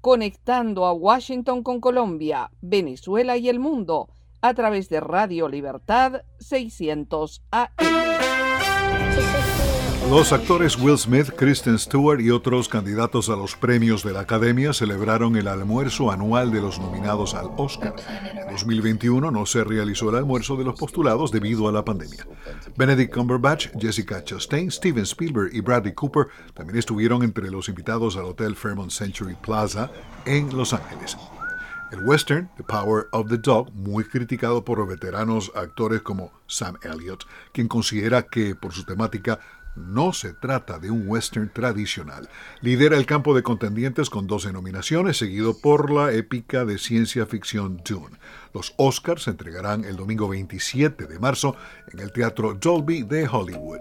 conectando a Washington con Colombia, Venezuela y el mundo a través de Radio Libertad 600 AM. Los actores Will Smith, Kristen Stewart y otros candidatos a los premios de la Academia celebraron el almuerzo anual de los nominados al Oscar. En 2021 no se realizó el almuerzo de los postulados debido a la pandemia. Benedict Cumberbatch, Jessica Chastain, Steven Spielberg y Bradley Cooper también estuvieron entre los invitados al Hotel Fairmont Century Plaza en Los Ángeles. El western, The Power of the Dog, muy criticado por veteranos actores como Sam Elliott, quien considera que por su temática no se trata de un western tradicional. Lidera el campo de contendientes con 12 nominaciones, seguido por la épica de ciencia ficción Dune. Los Oscars se entregarán el domingo 27 de marzo en el Teatro Dolby de Hollywood.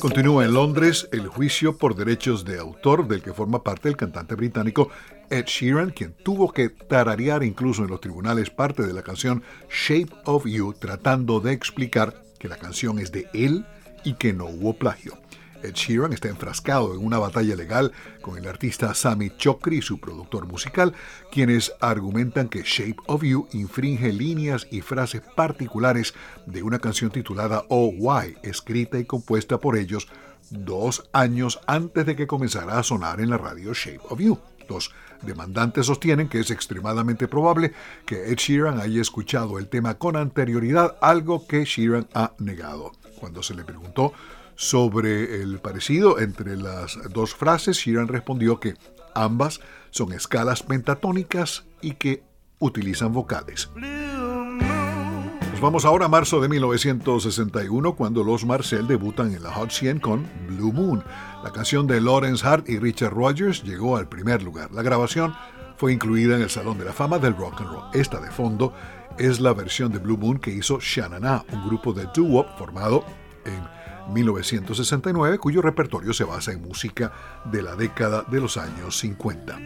Continúa en Londres el juicio por derechos de autor del que forma parte el cantante británico Ed Sheeran, quien tuvo que tararear incluso en los tribunales parte de la canción Shape of You, tratando de explicar que la canción es de él y que no hubo plagio. Ed Sheeran está enfrascado en una batalla legal con el artista Sammy Chokri y su productor musical, quienes argumentan que Shape of You infringe líneas y frases particulares de una canción titulada Oh Why, escrita y compuesta por ellos dos años antes de que comenzara a sonar en la radio Shape of You. Los demandantes sostienen que es extremadamente probable que Ed Sheeran haya escuchado el tema con anterioridad, algo que Sheeran ha negado. Cuando se le preguntó sobre el parecido entre las dos frases, Sheeran respondió que ambas son escalas pentatónicas y que utilizan vocales. Nos vamos ahora a marzo de 1961 cuando los Marcel debutan en la Hot 100 con Blue Moon. La canción de Lawrence Hart y Richard Rogers llegó al primer lugar. La grabación fue incluida en el Salón de la Fama del Rock and Roll. Esta de fondo es la versión de Blue Moon que hizo Shanana, un grupo de doo-wop formado en 1969 cuyo repertorio se basa en música de la década de los años 50.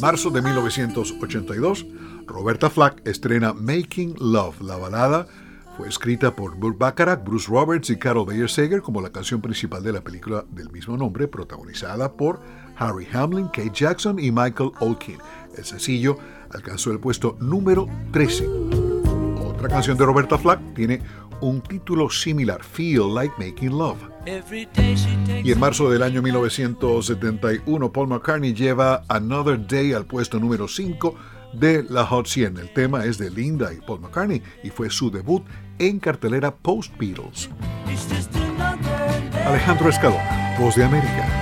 Marzo de 1982, Roberta Flack estrena Making Love. La balada fue escrita por Burt Bacharach, Bruce Roberts y Carol Bayer Sager como la canción principal de la película del mismo nombre, protagonizada por Harry Hamlin, Kate Jackson y Michael Olkin. El sencillo alcanzó el puesto número 13. Otra canción de Roberta Flack tiene un título similar, Feel Like Making Love. Y en marzo del año 1971, Paul McCartney lleva Another Day al puesto número 5 de la Hot 100. El tema es de Linda y Paul McCartney y fue su debut en cartelera post Beatles. Alejandro Escalona, Voz de América.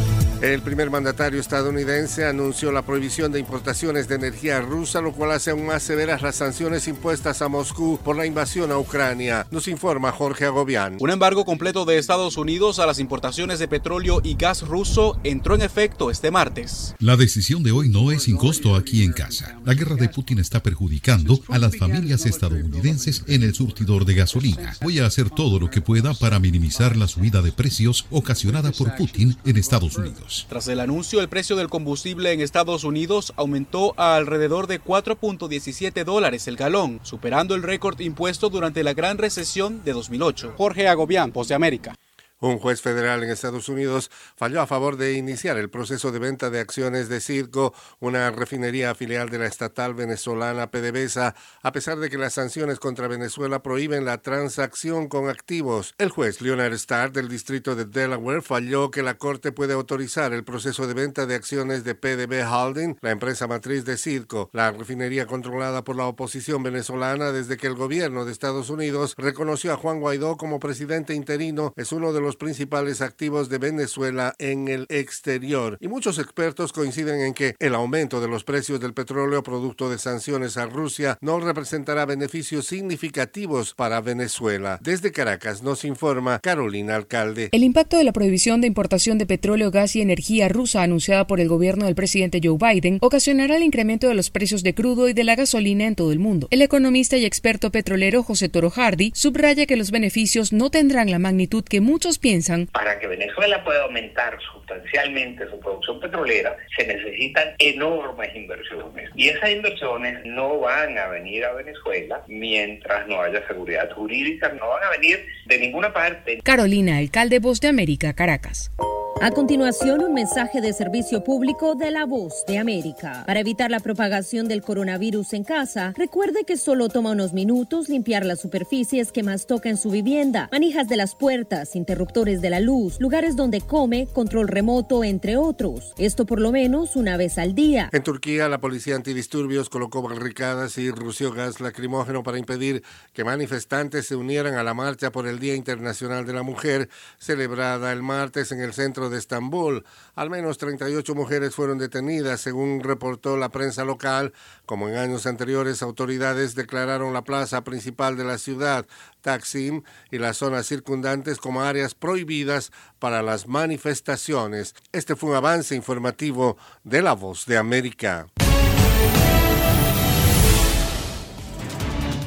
El primer mandatario estadounidense anunció la prohibición de importaciones de energía rusa, lo cual hace aún más severas las sanciones impuestas a Moscú por la invasión a Ucrania. Nos informa Jorge Agobián. Un embargo completo de Estados Unidos a las importaciones de petróleo y gas ruso entró en efecto este martes. La decisión de hoy no es sin costo aquí en casa. La guerra de Putin está perjudicando a las familias estadounidenses en el surtidor de gasolina. Voy a hacer todo lo que pueda para minimizar la subida de precios ocasionada por Putin en Estados Unidos. Tras el anuncio, el precio del combustible en Estados Unidos aumentó a alrededor de 4.17 dólares el galón, superando el récord impuesto durante la gran recesión de 2008. Jorge Agobián, Voz de América. Un juez federal en Estados Unidos falló a favor de iniciar el proceso de venta de acciones de Circo, una refinería filial de la estatal venezolana PDVSA, a pesar de que las sanciones contra Venezuela prohíben la transacción con activos. El juez Leonard Starr del distrito de Delaware falló que la corte puede autorizar el proceso de venta de acciones de PDB Holding, la empresa matriz de Circo, la refinería controlada por la oposición venezolana desde que el gobierno de Estados Unidos reconoció a Juan Guaidó como presidente interino, es uno de los principales activos de Venezuela en el exterior. Y muchos expertos coinciden en que el aumento de los precios del petróleo producto de sanciones a Rusia no representará beneficios significativos para Venezuela. Desde Caracas nos informa Carolina Alcalde. El impacto de la prohibición de importación de petróleo, gas y energía rusa anunciada por el gobierno del presidente Joe Biden ocasionará el incremento de los precios de crudo y de la gasolina en todo el mundo. El economista y experto petrolero José Toro Hardy subraya que los beneficios no tendrán la magnitud que muchos piensan. Para que Venezuela pueda aumentar sustancialmente su producción petrolera, se necesitan enormes inversiones. Y esas inversiones no van a venir a Venezuela mientras no haya seguridad jurídica, no van a venir de ninguna parte. Carolina, alcalde Voz de América, Caracas. A continuación, un mensaje de servicio público de la voz de América. Para evitar la propagación del coronavirus en casa, recuerde que solo toma unos minutos limpiar las superficies que más toca en su vivienda, manijas de las puertas, interruptores de la luz, lugares donde come, control remoto, entre otros. Esto por lo menos una vez al día. En Turquía, la policía antidisturbios colocó barricadas y rució gas lacrimógeno para impedir que manifestantes se unieran a la marcha por el Día Internacional de la Mujer, celebrada el martes en el centro de Estambul. Al menos 38 mujeres fueron detenidas, según reportó la prensa local. Como en años anteriores, autoridades declararon la plaza principal de la ciudad, Taksim, y las zonas circundantes como áreas prohibidas para las manifestaciones. Este fue un avance informativo de La Voz de América.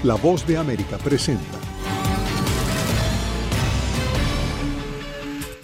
La Voz de América presenta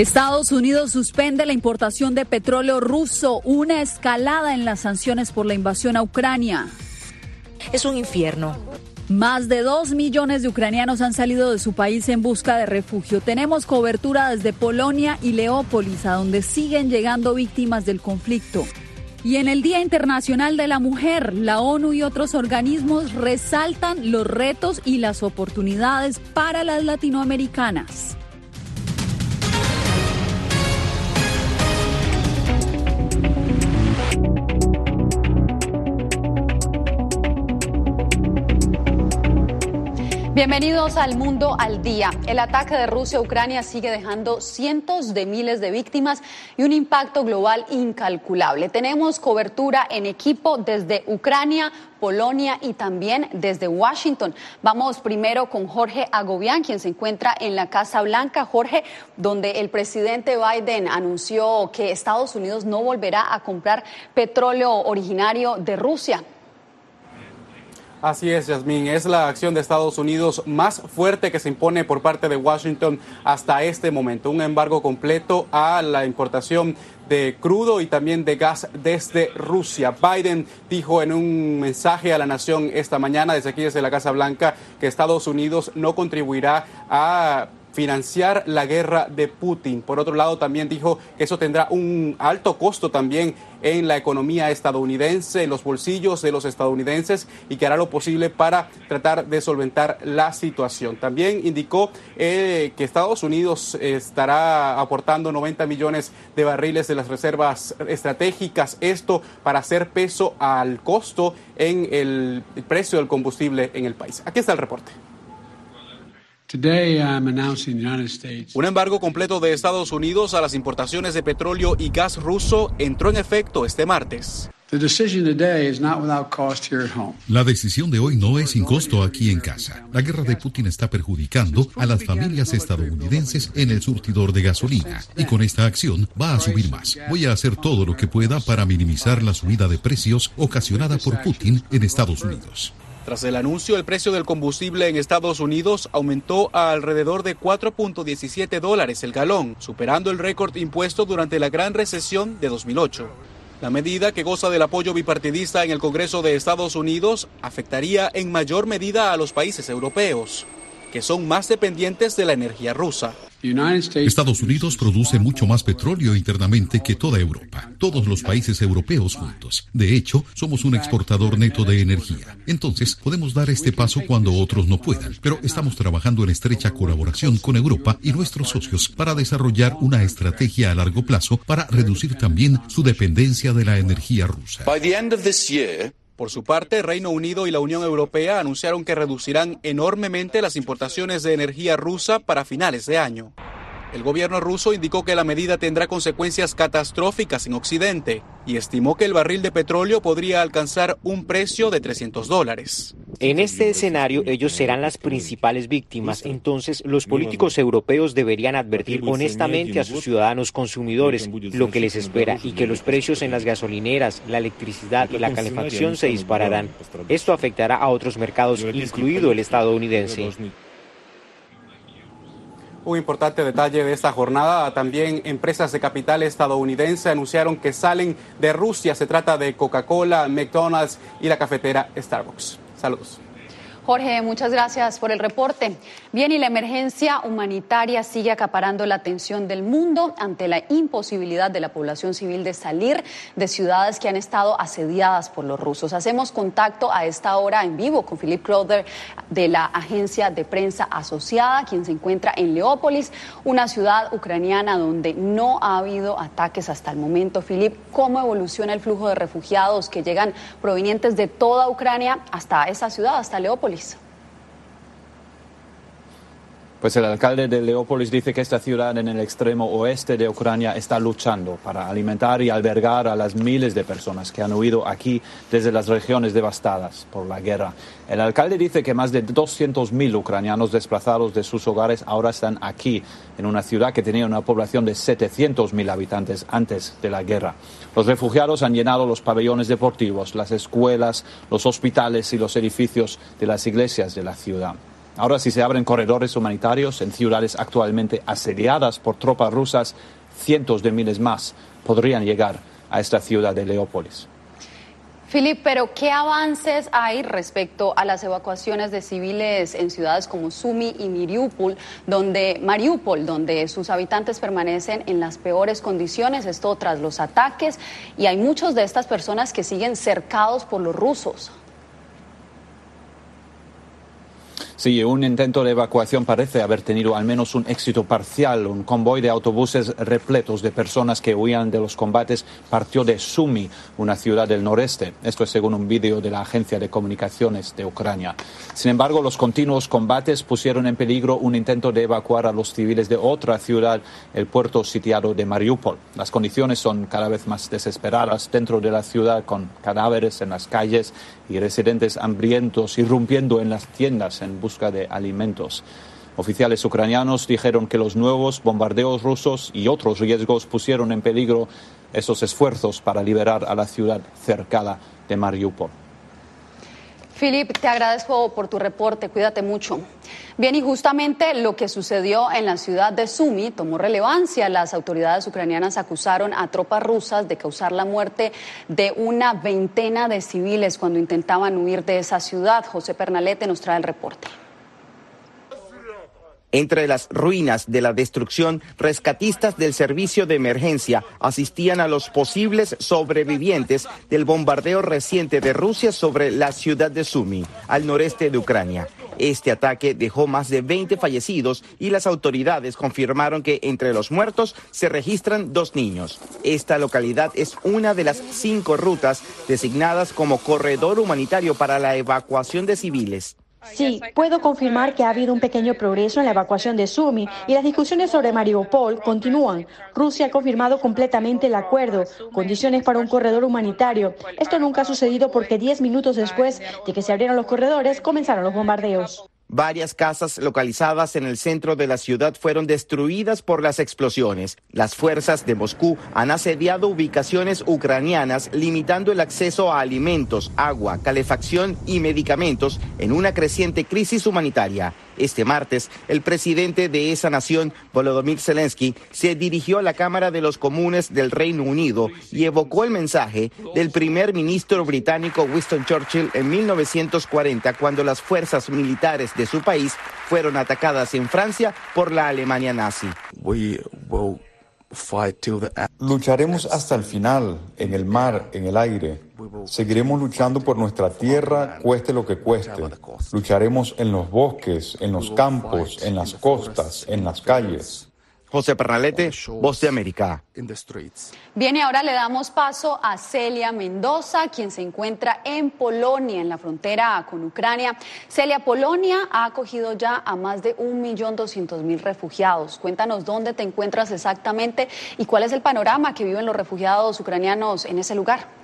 Estados Unidos suspende la importación de petróleo ruso, una escalada en las sanciones por la invasión a Ucrania. Es un infierno. Más de dos millones de ucranianos han salido de su país en busca de refugio. Tenemos cobertura desde Polonia y Leópolis, a donde siguen llegando víctimas del conflicto. Y en el Día Internacional de la Mujer, la ONU y otros organismos resaltan los retos y las oportunidades para las latinoamericanas. Bienvenidos al Mundo al Día. El ataque de Rusia a Ucrania sigue dejando cientos de miles de víctimas y un impacto global incalculable. Tenemos cobertura en equipo desde Ucrania, Polonia y también desde Washington. Vamos primero con Jorge Agobián, quien se encuentra en la Casa Blanca. Jorge, donde el presidente Biden anunció que Estados Unidos no volverá a comprar petróleo originario de Rusia. Así es, Yasmín. Es la acción de Estados Unidos más fuerte que se impone por parte de Washington hasta este momento. Un embargo completo a la importación de crudo y también de gas desde Rusia. Biden dijo en un mensaje a la nación esta mañana desde aquí, desde la Casa Blanca, que Estados Unidos no contribuirá a financiar la guerra de Putin. Por otro lado, también dijo que eso tendrá un alto costo también en la economía estadounidense, en los bolsillos de los estadounidenses y que hará lo posible para tratar de solventar la situación. También indicó eh, que Estados Unidos estará aportando 90 millones de barriles de las reservas estratégicas, esto para hacer peso al costo en el precio del combustible en el país. Aquí está el reporte. Un embargo completo de Estados Unidos a las importaciones de petróleo y gas ruso entró en efecto este martes. La decisión de hoy no es sin costo aquí en casa. La guerra de Putin está perjudicando a las familias estadounidenses en el surtidor de gasolina y con esta acción va a subir más. Voy a hacer todo lo que pueda para minimizar la subida de precios ocasionada por Putin en Estados Unidos. Tras el anuncio, el precio del combustible en Estados Unidos aumentó a alrededor de 4.17 dólares el galón, superando el récord impuesto durante la gran recesión de 2008. La medida, que goza del apoyo bipartidista en el Congreso de Estados Unidos, afectaría en mayor medida a los países europeos, que son más dependientes de la energía rusa. Estados Unidos produce mucho más petróleo internamente que toda Europa, todos los países europeos juntos. De hecho, somos un exportador neto de energía. Entonces, podemos dar este paso cuando otros no puedan, pero estamos trabajando en estrecha colaboración con Europa y nuestros socios para desarrollar una estrategia a largo plazo para reducir también su dependencia de la energía rusa. Por su parte, Reino Unido y la Unión Europea anunciaron que reducirán enormemente las importaciones de energía rusa para finales de año. El gobierno ruso indicó que la medida tendrá consecuencias catastróficas en Occidente y estimó que el barril de petróleo podría alcanzar un precio de 300 dólares. En este escenario, ellos serán las principales víctimas. Entonces, los políticos europeos deberían advertir honestamente a sus ciudadanos consumidores lo que les espera y que los precios en las gasolineras, la electricidad y la calefacción se dispararán. Esto afectará a otros mercados, incluido el estadounidense. Un importante detalle de esta jornada, también empresas de capital estadounidense anunciaron que salen de Rusia. Se trata de Coca-Cola, McDonald's y la cafetera Starbucks. Saludos. Jorge, muchas gracias por el reporte. Bien, y la emergencia humanitaria sigue acaparando la atención del mundo ante la imposibilidad de la población civil de salir de ciudades que han estado asediadas por los rusos. Hacemos contacto a esta hora en vivo con Philip Crowder de la agencia de prensa asociada, quien se encuentra en Leópolis, una ciudad ucraniana donde no ha habido ataques hasta el momento. Philip, ¿cómo evoluciona el flujo de refugiados que llegan provenientes de toda Ucrania hasta esa ciudad, hasta Leópolis? Pues el alcalde de Leópolis dice que esta ciudad en el extremo oeste de Ucrania está luchando para alimentar y albergar a las miles de personas que han huido aquí desde las regiones devastadas por la guerra. El alcalde dice que más de 200.000 ucranianos desplazados de sus hogares ahora están aquí, en una ciudad que tenía una población de 700.000 habitantes antes de la guerra. Los refugiados han llenado los pabellones deportivos, las escuelas, los hospitales y los edificios de las iglesias de la ciudad. Ahora si se abren corredores humanitarios en ciudades actualmente asediadas por tropas rusas, cientos de miles más podrían llegar a esta ciudad de Leópolis. Filip, pero ¿qué avances hay respecto a las evacuaciones de civiles en ciudades como Sumi y Mariupol, donde, Mariupol, donde sus habitantes permanecen en las peores condiciones, esto tras los ataques, y hay muchos de estas personas que siguen cercados por los rusos? Sí, un intento de evacuación parece haber tenido al menos un éxito parcial. Un convoy de autobuses repletos de personas que huían de los combates partió de Sumi, una ciudad del noreste. Esto es según un vídeo de la Agencia de Comunicaciones de Ucrania. Sin embargo, los continuos combates pusieron en peligro un intento de evacuar a los civiles de otra ciudad, el puerto sitiado de Mariupol. Las condiciones son cada vez más desesperadas dentro de la ciudad, con cadáveres en las calles y residentes hambrientos irrumpiendo en las tiendas en busca de alimentos. Oficiales ucranianos dijeron que los nuevos bombardeos rusos y otros riesgos pusieron en peligro esos esfuerzos para liberar a la ciudad cercana de Mariupol. Filip, te agradezco por tu reporte, cuídate mucho. Bien, y justamente lo que sucedió en la ciudad de Sumi tomó relevancia. Las autoridades ucranianas acusaron a tropas rusas de causar la muerte de una veintena de civiles cuando intentaban huir de esa ciudad. José Pernalete nos trae el reporte. Entre las ruinas de la destrucción, rescatistas del servicio de emergencia asistían a los posibles sobrevivientes del bombardeo reciente de Rusia sobre la ciudad de Sumi, al noreste de Ucrania. Este ataque dejó más de 20 fallecidos y las autoridades confirmaron que entre los muertos se registran dos niños. Esta localidad es una de las cinco rutas designadas como corredor humanitario para la evacuación de civiles. Sí, puedo confirmar que ha habido un pequeño progreso en la evacuación de Sumi y las discusiones sobre Mariupol continúan. Rusia ha confirmado completamente el acuerdo, condiciones para un corredor humanitario. Esto nunca ha sucedido porque 10 minutos después de que se abrieran los corredores comenzaron los bombardeos. Varias casas localizadas en el centro de la ciudad fueron destruidas por las explosiones. Las fuerzas de Moscú han asediado ubicaciones ucranianas limitando el acceso a alimentos, agua, calefacción y medicamentos en una creciente crisis humanitaria. Este martes, el presidente de esa nación, Volodymyr Zelensky, se dirigió a la Cámara de los Comunes del Reino Unido y evocó el mensaje del primer ministro británico Winston Churchill en 1940 cuando las fuerzas militares de su país fueron atacadas en Francia por la Alemania nazi. Lucharemos hasta el final, en el mar, en el aire. Seguiremos luchando por nuestra tierra, cueste lo que cueste. Lucharemos en los bosques, en los campos, en las costas, en las calles. José Pernalete, Voz de América. Bien, y ahora le damos paso a Celia Mendoza, quien se encuentra en Polonia, en la frontera con Ucrania. Celia, Polonia ha acogido ya a más de 1.200.000 refugiados. Cuéntanos dónde te encuentras exactamente y cuál es el panorama que viven los refugiados ucranianos en ese lugar.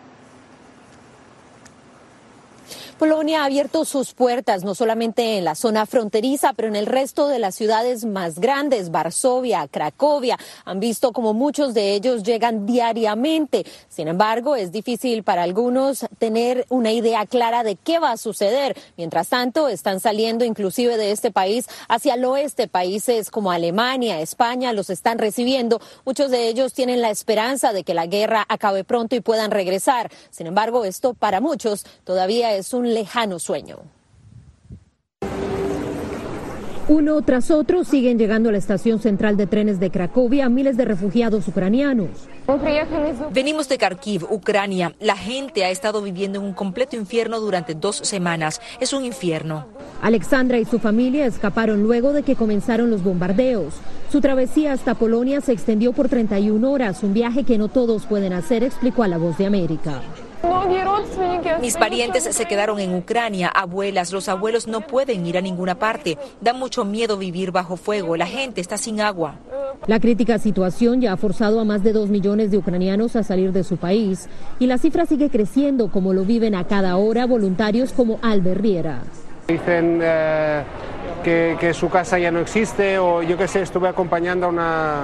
Polonia ha abierto sus puertas no solamente en la zona fronteriza, pero en el resto de las ciudades más grandes, Varsovia, Cracovia. Han visto como muchos de ellos llegan diariamente. Sin embargo, es difícil para algunos tener una idea clara de qué va a suceder. Mientras tanto, están saliendo inclusive de este país hacia el oeste. Países como Alemania, España los están recibiendo. Muchos de ellos tienen la esperanza de que la guerra acabe pronto y puedan regresar. Sin embargo, esto para muchos todavía es un lejano sueño. Uno tras otro siguen llegando a la estación central de trenes de Cracovia miles de refugiados ucranianos. Venimos de Kharkiv, Ucrania. La gente ha estado viviendo en un completo infierno durante dos semanas. Es un infierno. Alexandra y su familia escaparon luego de que comenzaron los bombardeos. Su travesía hasta Polonia se extendió por 31 horas, un viaje que no todos pueden hacer, explicó a La Voz de América. Mis parientes se quedaron en Ucrania, abuelas, los abuelos no pueden ir a ninguna parte. Da mucho miedo vivir bajo fuego, la gente está sin agua. La crítica situación ya ha forzado a más de dos millones de ucranianos a salir de su país y la cifra sigue creciendo como lo viven a cada hora voluntarios como Albert Riera. Dicen eh, que, que, su casa ya no existe o yo qué sé, estuve acompañando a una,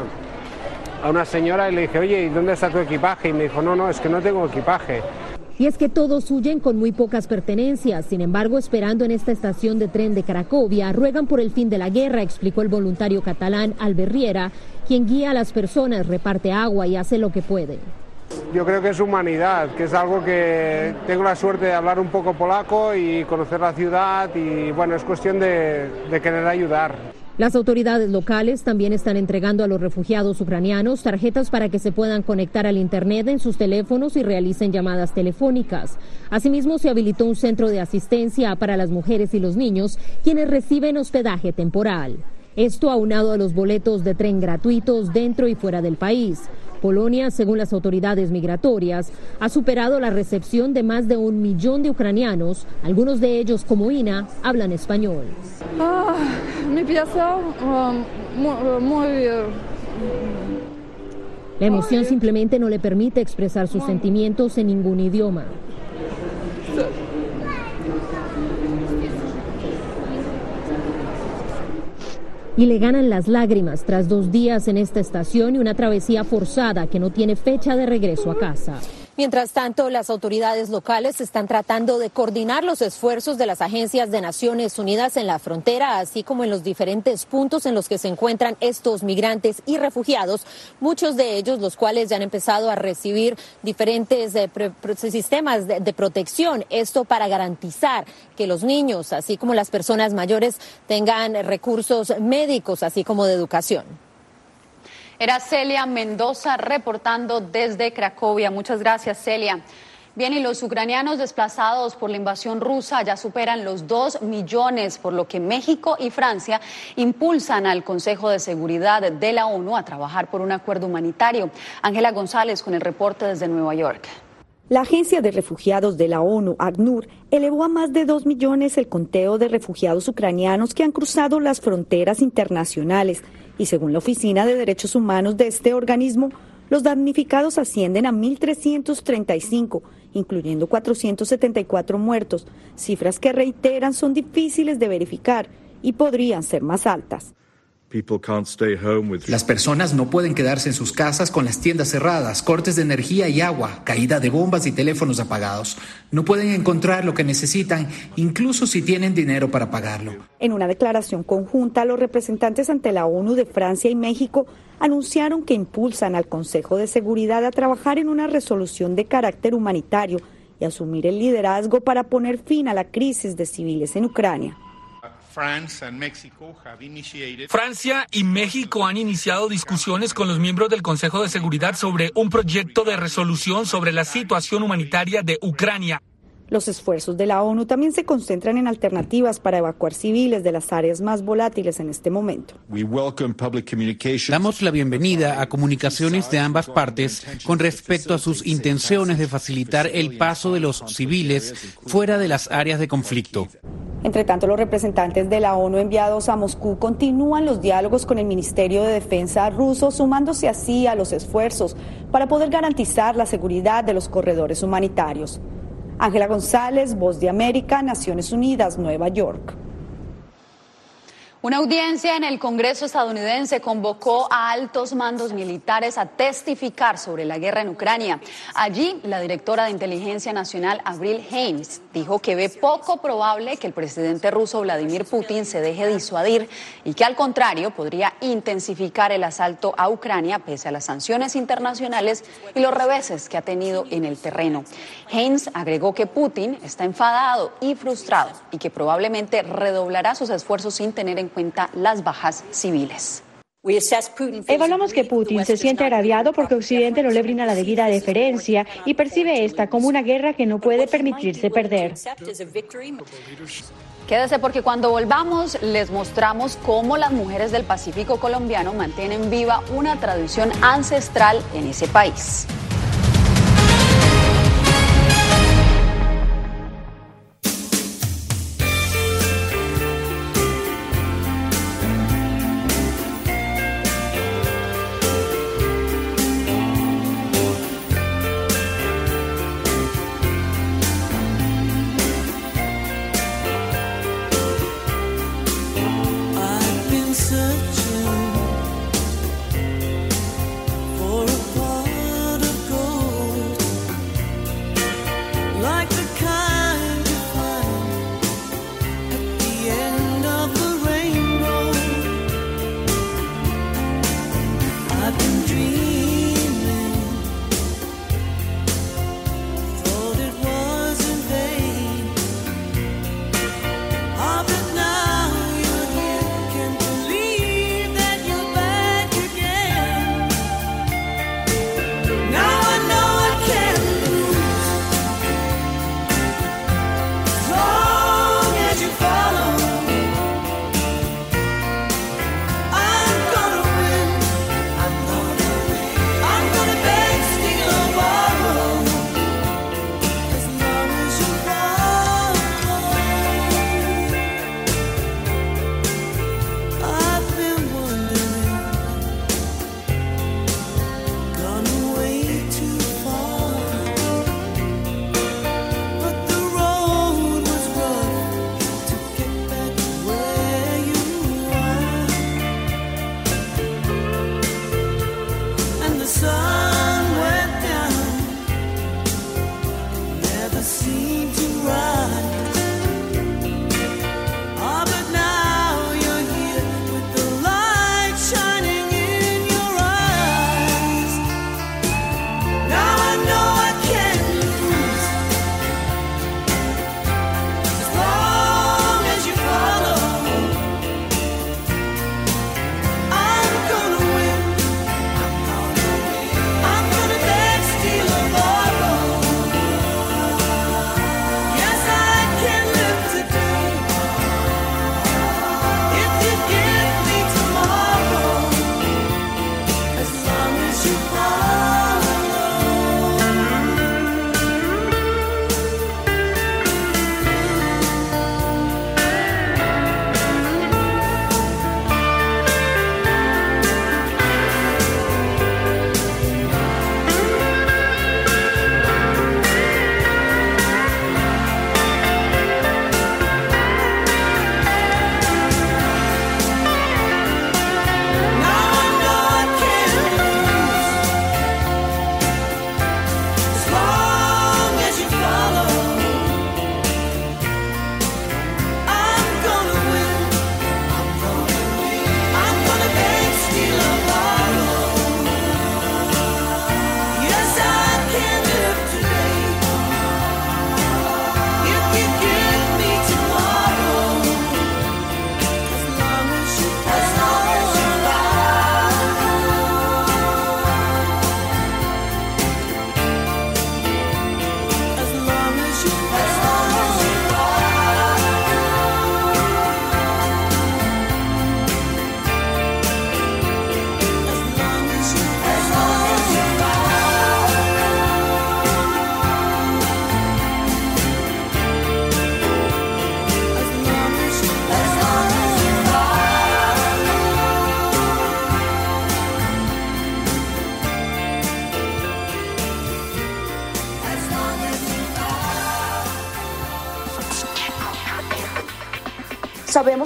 a una señora y le dije, oye, ¿y dónde está tu equipaje? Y me dijo, no, no, es que no tengo equipaje. Y es que todos huyen con muy pocas pertenencias. Sin embargo, esperando en esta estación de tren de Cracovia, ruegan por el fin de la guerra, explicó el voluntario catalán Alberriera, quien guía a las personas, reparte agua y hace lo que puede. Yo creo que es humanidad, que es algo que tengo la suerte de hablar un poco polaco y conocer la ciudad y bueno, es cuestión de, de querer ayudar. Las autoridades locales también están entregando a los refugiados ucranianos tarjetas para que se puedan conectar al Internet en sus teléfonos y realicen llamadas telefónicas. Asimismo, se habilitó un centro de asistencia para las mujeres y los niños, quienes reciben hospedaje temporal. Esto aunado a los boletos de tren gratuitos dentro y fuera del país. Polonia, según las autoridades migratorias, ha superado la recepción de más de un millón de ucranianos. Algunos de ellos, como Ina, hablan español. Ah, piensa muy, La emoción simplemente no le permite expresar sus sentimientos en ningún idioma. Y le ganan las lágrimas tras dos días en esta estación y una travesía forzada que no tiene fecha de regreso a casa. Mientras tanto, las autoridades locales están tratando de coordinar los esfuerzos de las agencias de Naciones Unidas en la frontera, así como en los diferentes puntos en los que se encuentran estos migrantes y refugiados, muchos de ellos los cuales ya han empezado a recibir diferentes eh, sistemas de protección. Esto para garantizar que los niños, así como las personas mayores, tengan recursos médicos, así como de educación. Era Celia Mendoza reportando desde Cracovia. Muchas gracias, Celia. Bien, y los ucranianos desplazados por la invasión rusa ya superan los dos millones, por lo que México y Francia impulsan al Consejo de Seguridad de la ONU a trabajar por un acuerdo humanitario. Ángela González con el reporte desde Nueva York. La Agencia de Refugiados de la ONU, ACNUR, elevó a más de dos millones el conteo de refugiados ucranianos que han cruzado las fronteras internacionales y según la Oficina de Derechos Humanos de este organismo, los damnificados ascienden a 1.335, incluyendo 474 muertos, cifras que reiteran son difíciles de verificar y podrían ser más altas. Las personas no pueden quedarse en sus casas con las tiendas cerradas, cortes de energía y agua, caída de bombas y teléfonos apagados. No pueden encontrar lo que necesitan, incluso si tienen dinero para pagarlo. En una declaración conjunta, los representantes ante la ONU de Francia y México anunciaron que impulsan al Consejo de Seguridad a trabajar en una resolución de carácter humanitario y asumir el liderazgo para poner fin a la crisis de civiles en Ucrania. Francia y México han iniciado discusiones con los miembros del Consejo de Seguridad sobre un proyecto de resolución sobre la situación humanitaria de Ucrania. Los esfuerzos de la ONU también se concentran en alternativas para evacuar civiles de las áreas más volátiles en este momento. Damos la bienvenida a comunicaciones de ambas partes con respecto a sus intenciones de facilitar el paso de los civiles fuera de las áreas de conflicto. Entre tanto, los representantes de la ONU enviados a Moscú continúan los diálogos con el Ministerio de Defensa ruso, sumándose así a los esfuerzos para poder garantizar la seguridad de los corredores humanitarios. Ángela González, Voz de América, Naciones Unidas, Nueva York. Una audiencia en el Congreso estadounidense convocó a altos mandos militares a testificar sobre la guerra en Ucrania. Allí, la directora de Inteligencia Nacional, Avril Haines, dijo que ve poco probable que el presidente ruso Vladimir Putin se deje disuadir y que al contrario podría intensificar el asalto a Ucrania pese a las sanciones internacionales y los reveses que ha tenido en el terreno. Haines agregó que Putin está enfadado y frustrado y que probablemente redoblará sus esfuerzos sin tener en cuenta las bajas civiles. Evaluamos que Putin se siente agraviado porque Occidente no le brinda la debida deferencia y percibe esta como una guerra que no puede permitirse perder. Quédese porque cuando volvamos les mostramos cómo las mujeres del Pacífico colombiano mantienen viva una tradición ancestral en ese país.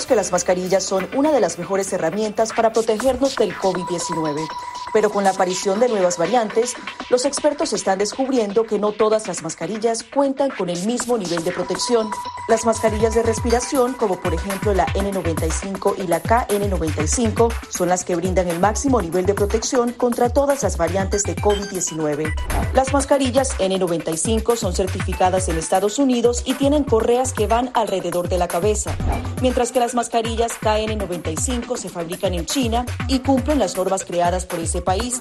Que las mascarillas son una de las mejores herramientas para protegernos del COVID-19, pero con la aparición de nuevas variantes, los expertos están descubriendo que no todas las mascarillas cuentan con el mismo nivel de protección. Las mascarillas de respiración, como por ejemplo la N95 y la KN95, son las que brindan el máximo nivel de protección contra todas las variantes de COVID-19. Las mascarillas N95 son certificadas en Estados Unidos y tienen correas que van alrededor de la cabeza, mientras que las mascarillas KN95 se fabrican en China y cumplen las normas creadas por ese país.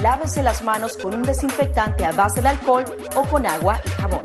lávese las manos con un desinfectante a base de alcohol o con agua y jabón.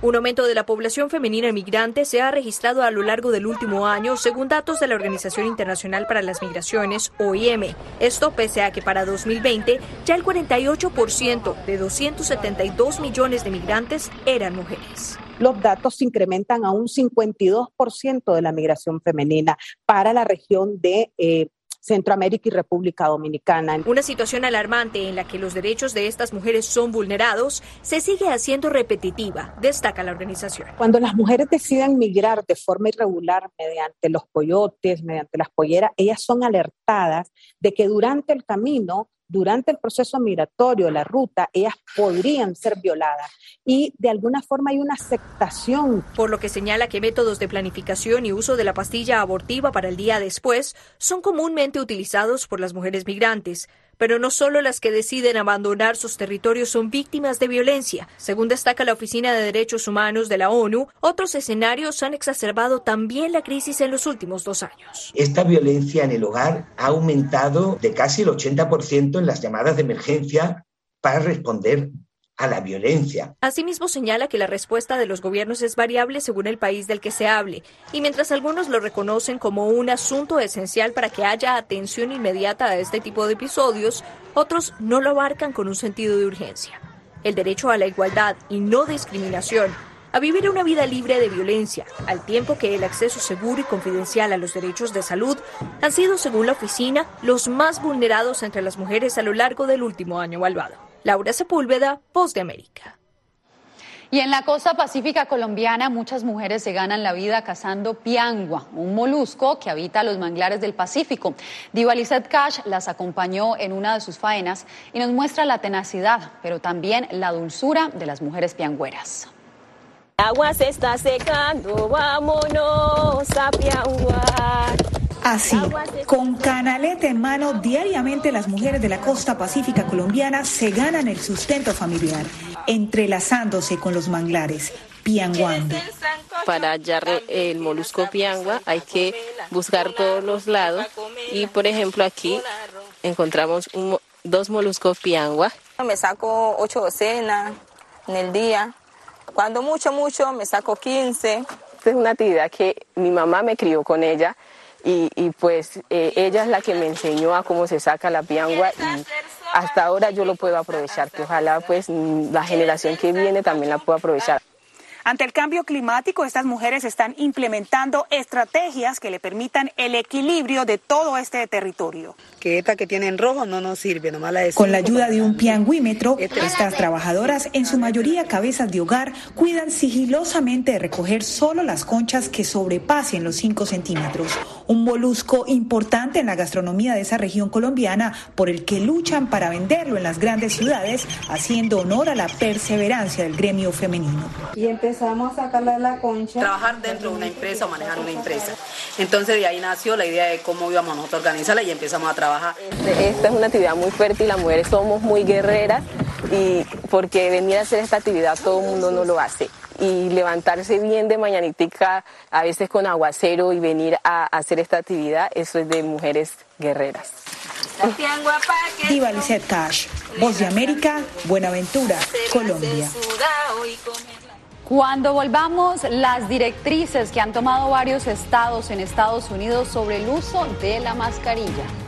Un aumento de la población femenina migrante se ha registrado a lo largo del último año, según datos de la Organización Internacional para las Migraciones, OIM. Esto pese a que para 2020 ya el 48% de 272 millones de migrantes eran mujeres los datos se incrementan a un 52% de la migración femenina para la región de eh, Centroamérica y República Dominicana. Una situación alarmante en la que los derechos de estas mujeres son vulnerados se sigue haciendo repetitiva, destaca la organización. Cuando las mujeres deciden migrar de forma irregular mediante los coyotes, mediante las polleras, ellas son alertadas de que durante el camino durante el proceso migratorio, la ruta, ellas podrían ser violadas y de alguna forma hay una aceptación. Por lo que señala que métodos de planificación y uso de la pastilla abortiva para el día después son comúnmente utilizados por las mujeres migrantes. Pero no solo las que deciden abandonar sus territorios son víctimas de violencia. Según destaca la Oficina de Derechos Humanos de la ONU, otros escenarios han exacerbado también la crisis en los últimos dos años. Esta violencia en el hogar ha aumentado de casi el 80% en las llamadas de emergencia para responder a la violencia. Asimismo señala que la respuesta de los gobiernos es variable según el país del que se hable, y mientras algunos lo reconocen como un asunto esencial para que haya atención inmediata a este tipo de episodios, otros no lo abarcan con un sentido de urgencia. El derecho a la igualdad y no discriminación, a vivir una vida libre de violencia, al tiempo que el acceso seguro y confidencial a los derechos de salud han sido, según la oficina, los más vulnerados entre las mujeres a lo largo del último año malvado. Laura Sepúlveda, Voz de América. Y en la costa pacífica colombiana muchas mujeres se ganan la vida cazando piangua, un molusco que habita los manglares del Pacífico. Diva Cash las acompañó en una de sus faenas y nos muestra la tenacidad, pero también la dulzura de las mujeres piangüeras. Agua se está secando, vámonos a pianguar. Así, con canalete en mano, diariamente las mujeres de la costa pacífica colombiana se ganan el sustento familiar, entrelazándose con los manglares, pianguando. Para hallar el molusco piangua hay que buscar todos los lados y, por ejemplo, aquí encontramos dos moluscos piangua. Me saco ocho docenas en el día. Cuando mucho, mucho, me saco 15. Esta es una actividad que mi mamá me crió con ella y, pues eh, ella es la que me enseñó a cómo se saca la piangua y hasta ahora yo lo puedo aprovechar, que ojalá pues la generación que viene también la pueda aprovechar. Ante el cambio climático, estas mujeres están implementando estrategias que le permitan el equilibrio de todo este territorio. Que esta que tiene en rojo no nos sirve, nomás la Con la ayuda de un piangüímetro, estas trabajadoras, en su mayoría cabezas de hogar, cuidan sigilosamente de recoger solo las conchas que sobrepasen los 5 centímetros. Un molusco importante en la gastronomía de esa región colombiana por el que luchan para venderlo en las grandes ciudades, haciendo honor a la perseverancia del gremio femenino. Y empezamos a sacarle la concha. Trabajar dentro de una empresa o manejar una empresa. Entonces de ahí nació la idea de cómo íbamos nosotros a organizarla y empezamos a trabajar. Este, esta es una actividad muy fértil, las mujeres somos muy guerreras y porque venir a hacer esta actividad todo el mundo no lo hace y levantarse bien de mañanitica, a veces con aguacero y venir a hacer esta actividad, eso es de mujeres guerreras. Diva Lizette Cash, Voz de América, Buenaventura, Colombia. Cuando volvamos, las directrices que han tomado varios estados en Estados Unidos sobre el uso de la mascarilla.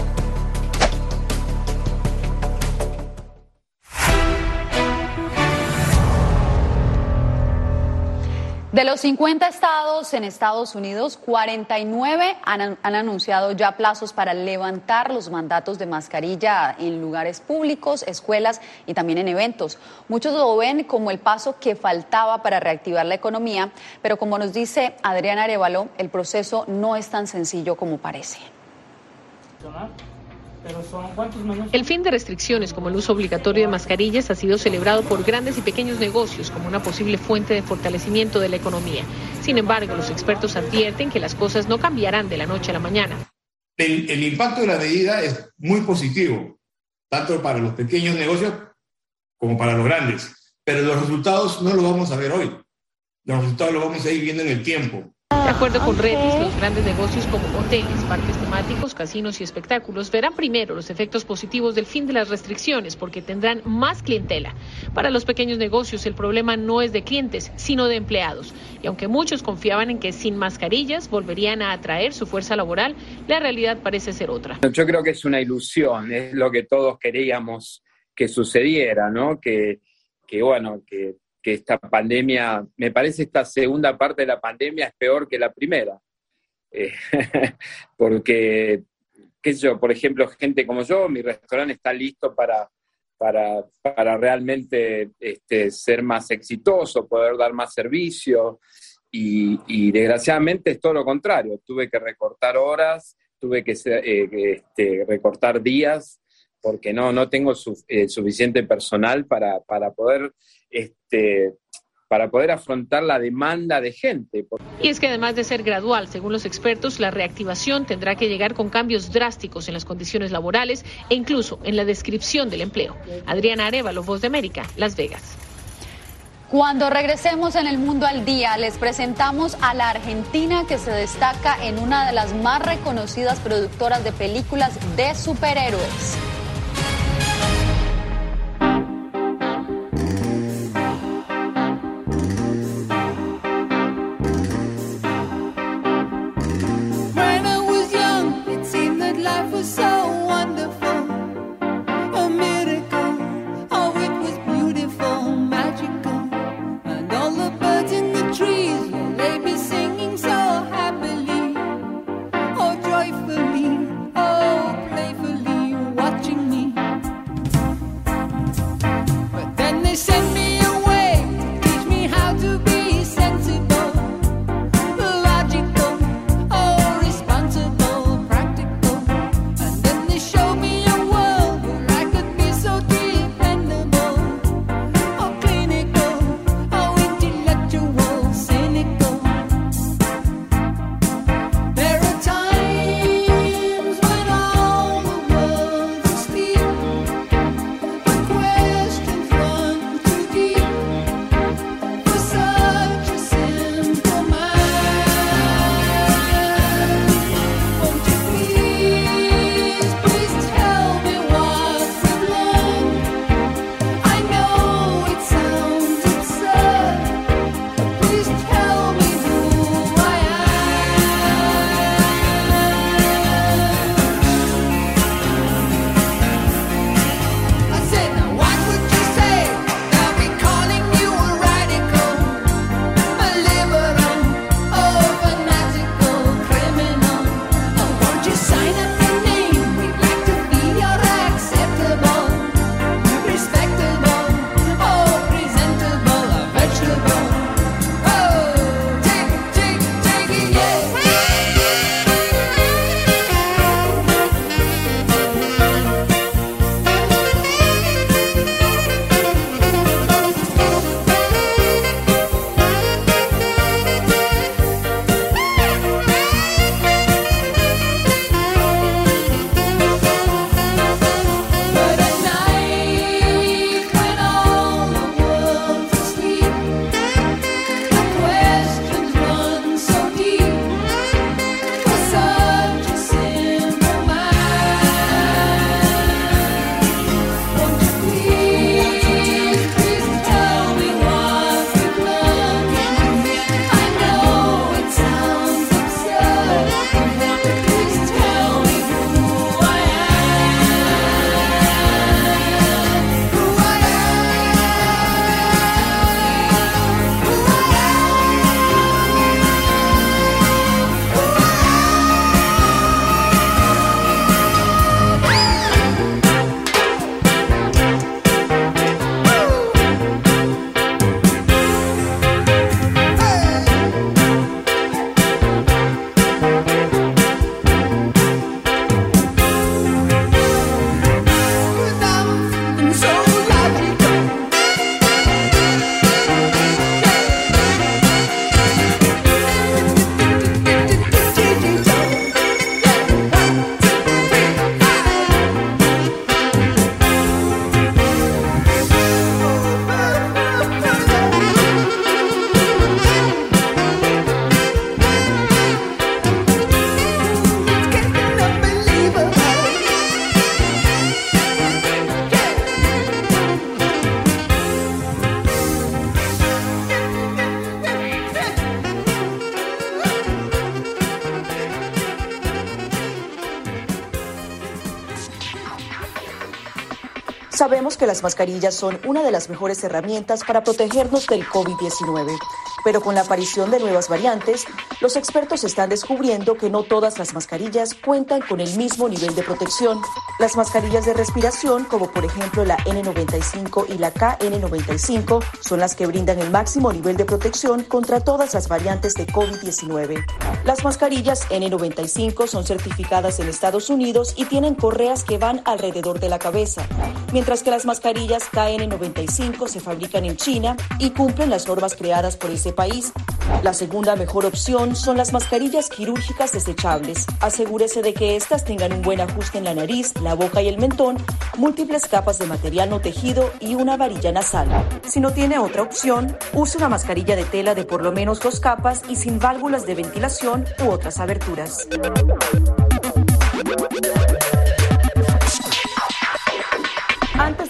De los 50 estados en Estados Unidos, 49 han, han, anunciado ya plazos para levantar los mandatos de mascarilla en lugares públicos, escuelas y también en eventos. Muchos lo ven como el paso que faltaba para reactivar la economía, pero como nos dice Adriana Arevalo, el proceso no es tan sencillo como parece. El fin de restricciones como el uso obligatorio de mascarillas ha sido celebrado por grandes y pequeños negocios como una posible fuente de fortalecimiento de la economía. Sin embargo, los expertos advierten que las cosas no cambiarán de la noche a la mañana. El, el impacto de la medida es muy positivo, tanto para los pequeños negocios como para los grandes, pero los resultados no los vamos a ver hoy. Los resultados los vamos a ir viendo en el tiempo. De acuerdo con Redis, los grandes negocios como hoteles, parques temáticos, casinos y espectáculos verán primero los efectos positivos del fin de las restricciones porque tendrán más clientela. Para los pequeños negocios el problema no es de clientes, sino de empleados. Y aunque muchos confiaban en que sin mascarillas volverían a atraer su fuerza laboral, la realidad parece ser otra. Yo creo que es una ilusión, es lo que todos queríamos que sucediera, ¿no? Que, que bueno, que que esta pandemia, me parece esta segunda parte de la pandemia es peor que la primera. Eh, porque, qué sé yo, por ejemplo, gente como yo, mi restaurante está listo para, para, para realmente este, ser más exitoso, poder dar más servicio. Y, desgraciadamente es todo lo contrario. Tuve que recortar horas, tuve que eh, este, recortar días, porque no, no tengo eh, suficiente personal para, para poder este, para poder afrontar la demanda de gente. Y es que además de ser gradual, según los expertos, la reactivación tendrá que llegar con cambios drásticos en las condiciones laborales e incluso en la descripción del empleo. Adriana Arevalo, Voz de América, Las Vegas. Cuando regresemos en el mundo al día, les presentamos a la Argentina que se destaca en una de las más reconocidas productoras de películas de superhéroes. Que las mascarillas son una de las mejores herramientas para protegernos del COVID-19, pero con la aparición de nuevas variantes, los expertos están descubriendo que no todas las mascarillas cuentan con el mismo nivel de protección. Las mascarillas de respiración, como por ejemplo la N95 y la KN95, son las que brindan el máximo nivel de protección contra todas las variantes de COVID-19. Las mascarillas N95 son certificadas en Estados Unidos y tienen correas que van alrededor de la cabeza, mientras que las mascarillas KN95 se fabrican en China y cumplen las normas creadas por ese país. La segunda mejor opción son las mascarillas quirúrgicas desechables. Asegúrese de que éstas tengan un buen ajuste en la nariz, la boca y el mentón, múltiples capas de material no tejido y una varilla nasal. Si no tiene otra opción, use una mascarilla de tela de por lo menos dos capas y sin válvulas de ventilación u otras aberturas.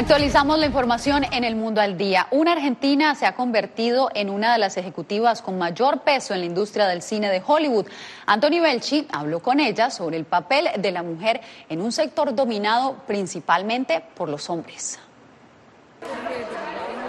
Actualizamos la información en el mundo al día. Una argentina se ha convertido en una de las ejecutivas con mayor peso en la industria del cine de Hollywood. Anthony Belchi habló con ella sobre el papel de la mujer en un sector dominado principalmente por los hombres.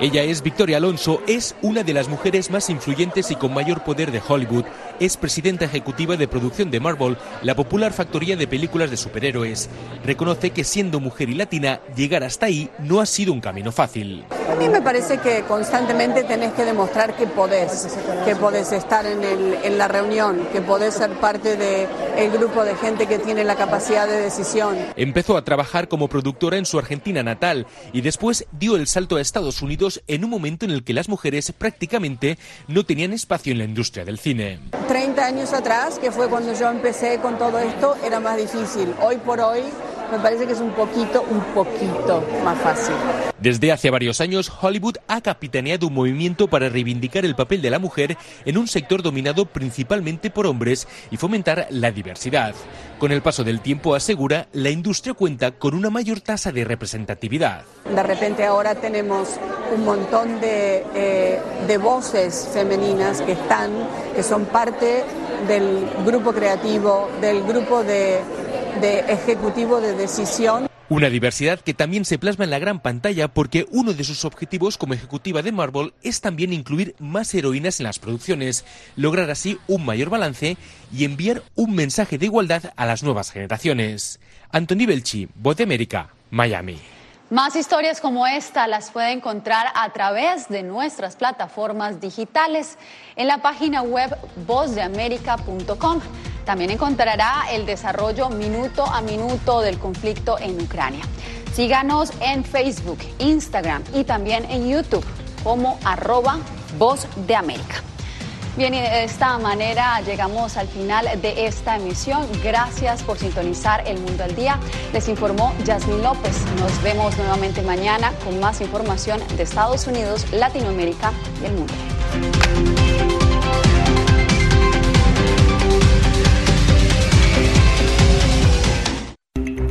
Ella es Victoria Alonso, es una de las mujeres más influyentes y con mayor poder de Hollywood. Es presidenta ejecutiva de producción de Marvel, la popular factoría de películas de superhéroes. Reconoce que siendo mujer y latina, llegar hasta ahí no ha sido un camino fácil. A mí me parece que constantemente tenés que demostrar que podés, que podés estar en, el, en la reunión, que podés ser parte del el grupo de gente que tiene la capacidad de decisión. Empezó a trabajar como productora en su Argentina natal y después dio el salto a Estados Unidos en un momento en el que las mujeres prácticamente no tenían espacio en la industria del cine. 30 años atrás, que fue cuando yo empecé con todo esto, era más difícil. Hoy por hoy me parece que es un poquito, un poquito más fácil. Desde hace varios años, Hollywood ha capitaneado un movimiento para reivindicar el papel de la mujer en un sector dominado principalmente por hombres y fomentar la diversidad. Con el paso del tiempo, asegura, la industria cuenta con una mayor tasa de representatividad. De repente ahora tenemos un montón de, eh, de voces femeninas que están, que son parte del grupo creativo, del grupo de, de ejecutivo de decisión. Una diversidad que también se plasma en la gran pantalla porque uno de sus objetivos como ejecutiva de Marvel es también incluir más heroínas en las producciones, lograr así un mayor balance y enviar un mensaje de igualdad a las nuevas generaciones. Anthony Belchi, Voz de América, Miami. Más historias como esta las puede encontrar a través de nuestras plataformas digitales en la página web vozdeamerica.com. También encontrará el desarrollo minuto a minuto del conflicto en Ucrania. Síganos en Facebook, Instagram y también en YouTube como arroba Voz de América. Bien, y de esta manera llegamos al final de esta emisión. Gracias por sintonizar El Mundo al Día. Les informó Yasmin López. Nos vemos nuevamente mañana con más información de Estados Unidos, Latinoamérica y el mundo.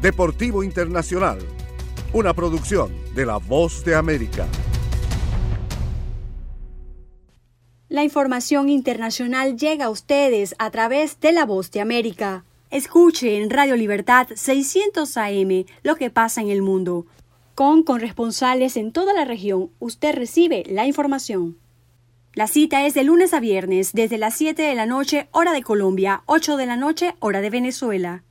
Deportivo Internacional, una producción de La Voz de América. La información internacional llega a ustedes a través de La Voz de América. Escuche en Radio Libertad 600 AM lo que pasa en el mundo. Con corresponsales en toda la región, usted recibe la información. La cita es de lunes a viernes, desde las 7 de la noche, hora de Colombia, 8 de la noche, hora de Venezuela.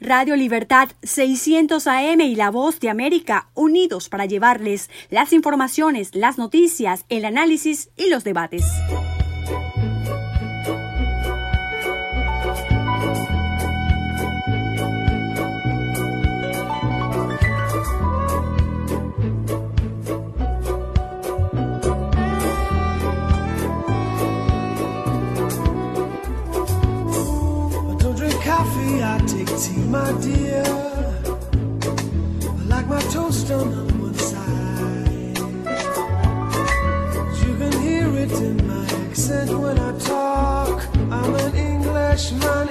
Radio Libertad 600 AM y La Voz de América unidos para llevarles las informaciones, las noticias, el análisis y los debates. Tea, my dear. I like my toast on the one side. You can hear it in my accent when I talk. I'm an Englishman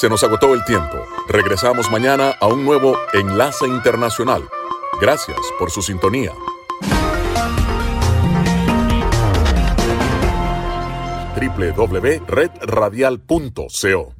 Se nos agotó el tiempo. Regresamos mañana a un nuevo Enlace Internacional. Gracias por su sintonía. www.redradial.co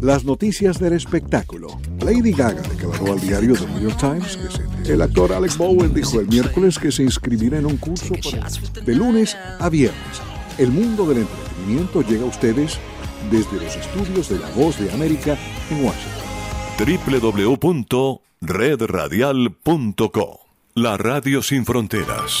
las noticias del espectáculo. Lady Gaga declaró al diario The New York Times que se- el actor Alex Bowen dijo el miércoles que se inscribirá en un curso para- de lunes a viernes. El mundo del entretenimiento llega a ustedes desde los estudios de La Voz de América en Washington. www.redradial.co La radio sin fronteras.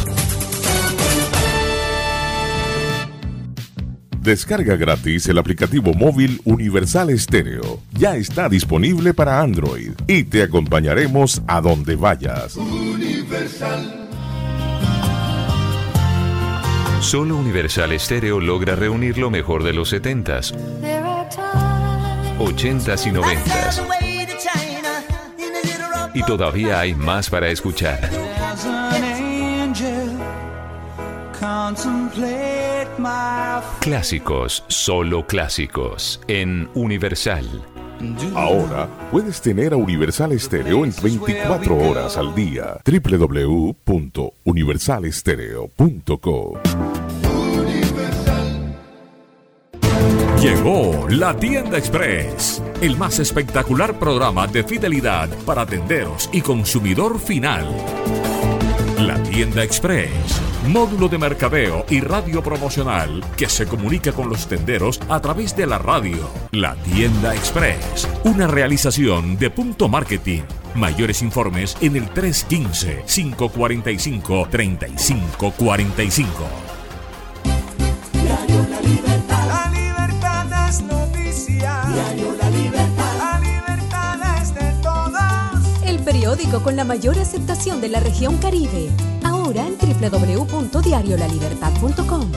Descarga gratis el aplicativo móvil Universal Stereo. Ya está disponible para Android y te acompañaremos a donde vayas. Solo Universal Stereo logra reunir lo mejor de los 70s, 80s y 90s. Y todavía hay más para escuchar. Clásicos, solo clásicos, en Universal. Ahora puedes tener a Universal Stereo en 24 horas al día. www.universalestereo.co Llegó la tienda express, el más espectacular programa de fidelidad para tenderos y consumidor final. La tienda express, módulo de mercadeo y radio promocional que se comunica con los tenderos a través de la radio. La tienda express, una realización de punto marketing. Mayores informes en el 315-545-3545. La libertad es noticia. Diario La Libertad. La libertad es de todos. El periódico con la mayor aceptación de la región Caribe. En www.diariolalibertad.com.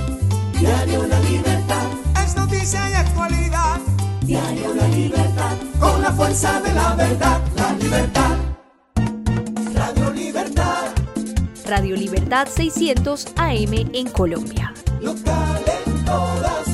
Diario La Libertad. Es noticia y actualidad. Diario La Libertad. Con la fuerza de la verdad. La libertad. Radio Libertad. Radio Libertad 600 AM en Colombia. Local en todas